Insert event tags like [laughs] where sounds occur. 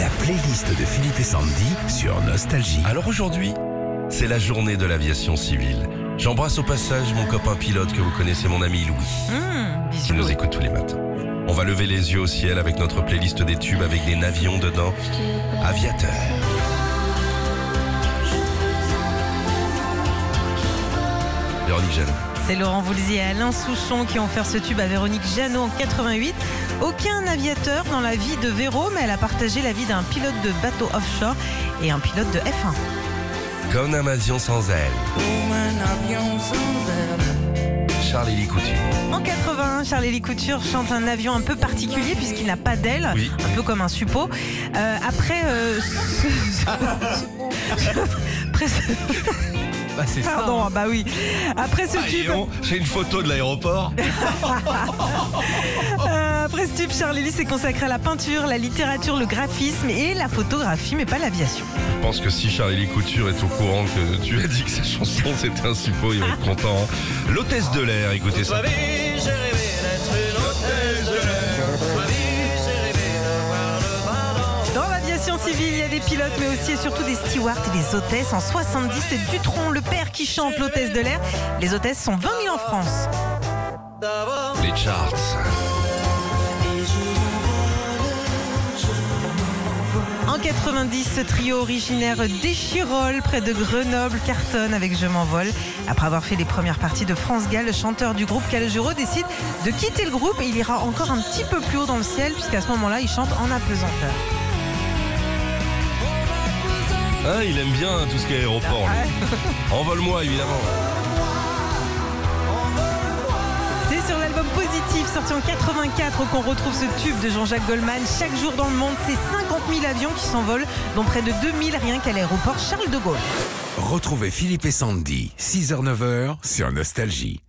La playlist de Philippe et Sandy sur Nostalgie. Alors aujourd'hui, c'est la journée de l'aviation civile. J'embrasse au passage mon copain pilote que vous connaissez, mon ami Louis, Mmh, qui nous écoute tous les matins. On va lever les yeux au ciel avec notre playlist des tubes avec des navions dedans. Aviateur. Véronique Jeanne. C'est Laurent Voulzy et Alain Souchon qui ont offert ce tube à Véronique Jeannot en 88. Aucun aviateur dans la vie de Véro, mais elle a partagé la vie d'un pilote de bateau offshore et un pilote de F1. Comme un avion sans aile. Charlie Couture. En 81, Charles-Élie Couture chante un avion un peu particulier puisqu'il n'a pas d'aile, Oui. un peu comme un suppôt. Euh, après, euh, ce- après ce- [laughs] [laughs] Bah c'est ça. pardon, bah oui. Après ce Ah, tube, une photo de l'aéroport. [laughs] euh, après ce tube, Charles-Élie s'est consacré à la peinture, la littérature, le graphisme et la photographie, mais pas l'aviation. Je pense que si Charlie Couture est au courant que tu as dit que sa chanson c'était un suppôt, il va être content. hein. L'hôtesse de l'air, écoutez ça. Dans il y a des pilotes, mais aussi et surtout des stewards et des hôtesses. En 70, c'est Dutron, le père, qui chante l'hôtesse de l'air. Les hôtesses sont 20 000 en France. Les charts. En 90, ce trio originaire d'Échirol, près de Grenoble, cartonne avec Je m'envole. Après avoir fait les premières parties de France Gall, le chanteur du groupe Calogero décide de quitter le groupe et il ira encore un petit peu plus haut dans le ciel, puisqu'à ce moment-là, il chante en apesanteur. Hein, il aime bien tout ce qui est aéroport. lui. [laughs] Envole-moi, évidemment. C'est sur l'album Positif, sorti en 84, qu'on retrouve ce tube de Jean-Jacques Goldman. Chaque jour dans le monde, c'est 50 000 avions qui s'envolent, dont près de 2000 rien qu'à l'aéroport Charles de Gaulle. Retrouvez Philippe et Sandy, 6h-9h sur Nostalgie.